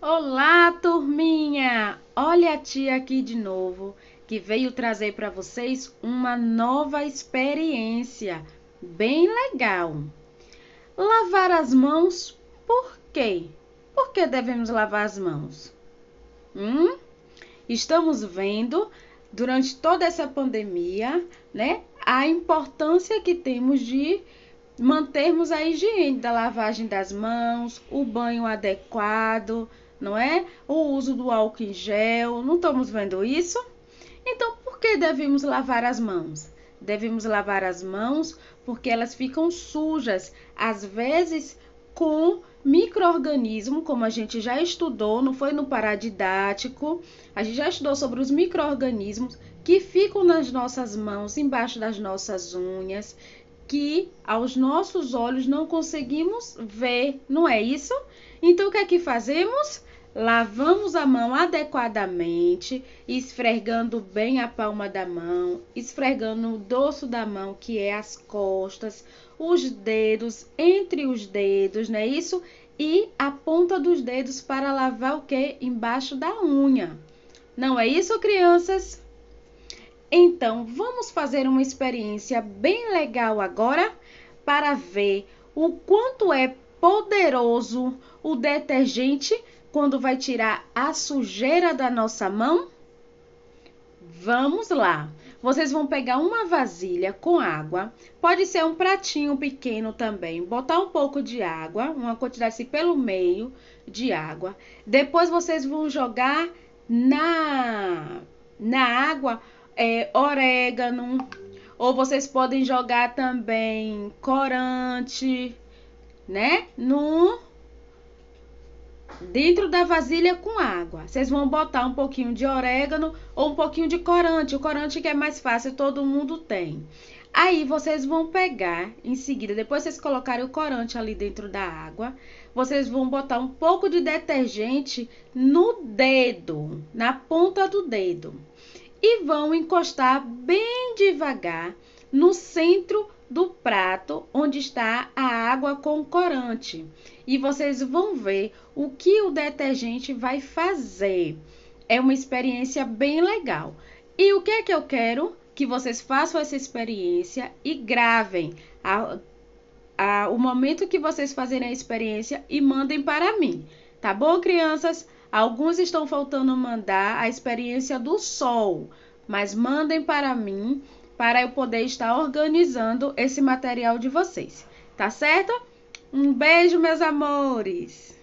Olá, turminha! Olha a tia aqui de novo, que veio trazer para vocês uma nova experiência bem legal. Lavar as mãos, por quê? Por que devemos lavar as mãos? Hum? Estamos vendo durante toda essa pandemia, né, a importância que temos de mantermos a higiene da lavagem das mãos, o banho adequado, não é? O uso do álcool em gel, não estamos vendo isso? Então, por que devemos lavar as mãos? Devemos lavar as mãos porque elas ficam sujas, às vezes com microorganismo, como a gente já estudou, não foi no paradidático, a gente já estudou sobre os microorganismos que ficam nas nossas mãos, embaixo das nossas unhas, que aos nossos olhos não conseguimos ver, não é isso? Então o que é que fazemos? Lavamos a mão adequadamente, esfregando bem a palma da mão, esfregando o dorso da mão, que é as costas, os dedos, entre os dedos, não é isso? E a ponta dos dedos para lavar o que? Embaixo da unha. Não é isso, crianças? Então, vamos fazer uma experiência bem legal agora para ver o quanto é poderoso o detergente quando vai tirar a sujeira da nossa mão? Vamos lá. Vocês vão pegar uma vasilha com água, pode ser um pratinho pequeno também, botar um pouco de água, uma quantidade assim pelo meio de água. Depois vocês vão jogar na na água é, orégano, ou vocês podem jogar também corante, né? No dentro da vasilha com água. Vocês vão botar um pouquinho de orégano ou um pouquinho de corante. O corante que é mais fácil, todo mundo tem. Aí vocês vão pegar em seguida, depois vocês colocarem o corante ali dentro da água, vocês vão botar um pouco de detergente no dedo, na ponta do dedo, e vão encostar bem devagar no centro do prato onde está a água com corante. E vocês vão ver o que o detergente vai fazer. É uma experiência bem legal. E o que é que eu quero? Que vocês façam essa experiência e gravem a, a, o momento que vocês fazerem a experiência e mandem para mim. Tá bom, crianças? Alguns estão faltando mandar a experiência do sol, mas mandem para mim para eu poder estar organizando esse material de vocês. Tá certo? Um beijo, meus amores!